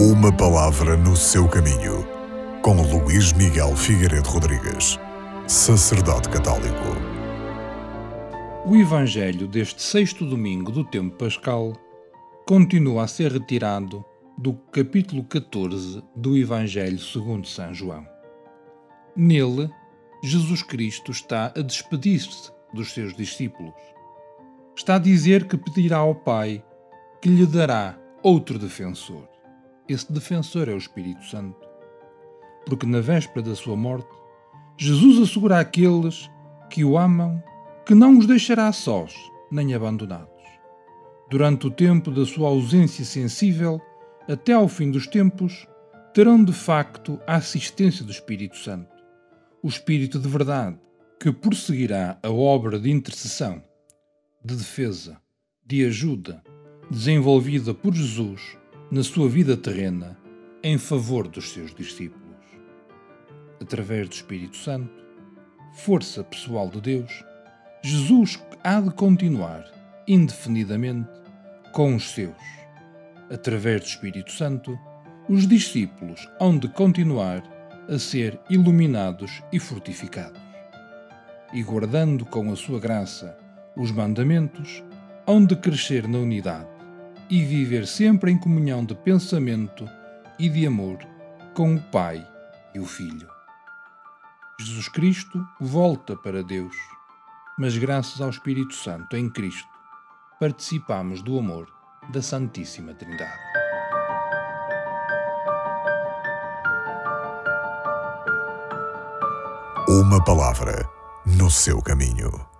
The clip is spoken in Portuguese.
Uma palavra no seu caminho, com Luís Miguel Figueiredo Rodrigues, sacerdote católico. O Evangelho deste sexto domingo do tempo pascal continua a ser retirado do capítulo 14 do Evangelho segundo São João. Nele, Jesus Cristo está a despedir-se dos seus discípulos. Está a dizer que pedirá ao Pai que lhe dará outro defensor. Esse defensor é o Espírito Santo. Porque na véspera da sua morte, Jesus assegura àqueles que o amam que não os deixará sós nem abandonados. Durante o tempo da sua ausência sensível, até ao fim dos tempos, terão de facto a assistência do Espírito Santo, o Espírito de verdade, que prosseguirá a obra de intercessão, de defesa, de ajuda, desenvolvida por Jesus na sua vida terrena em favor dos seus discípulos. Através do Espírito Santo, força pessoal de Deus, Jesus há de continuar indefinidamente com os seus. Através do Espírito Santo, os discípulos hão de continuar a ser iluminados e fortificados. E guardando com a sua graça os mandamentos, hão de crescer na unidade e viver sempre em comunhão de pensamento e de amor com o Pai e o Filho. Jesus Cristo volta para Deus, mas graças ao Espírito Santo em Cristo participamos do amor da Santíssima Trindade. Uma palavra no seu caminho.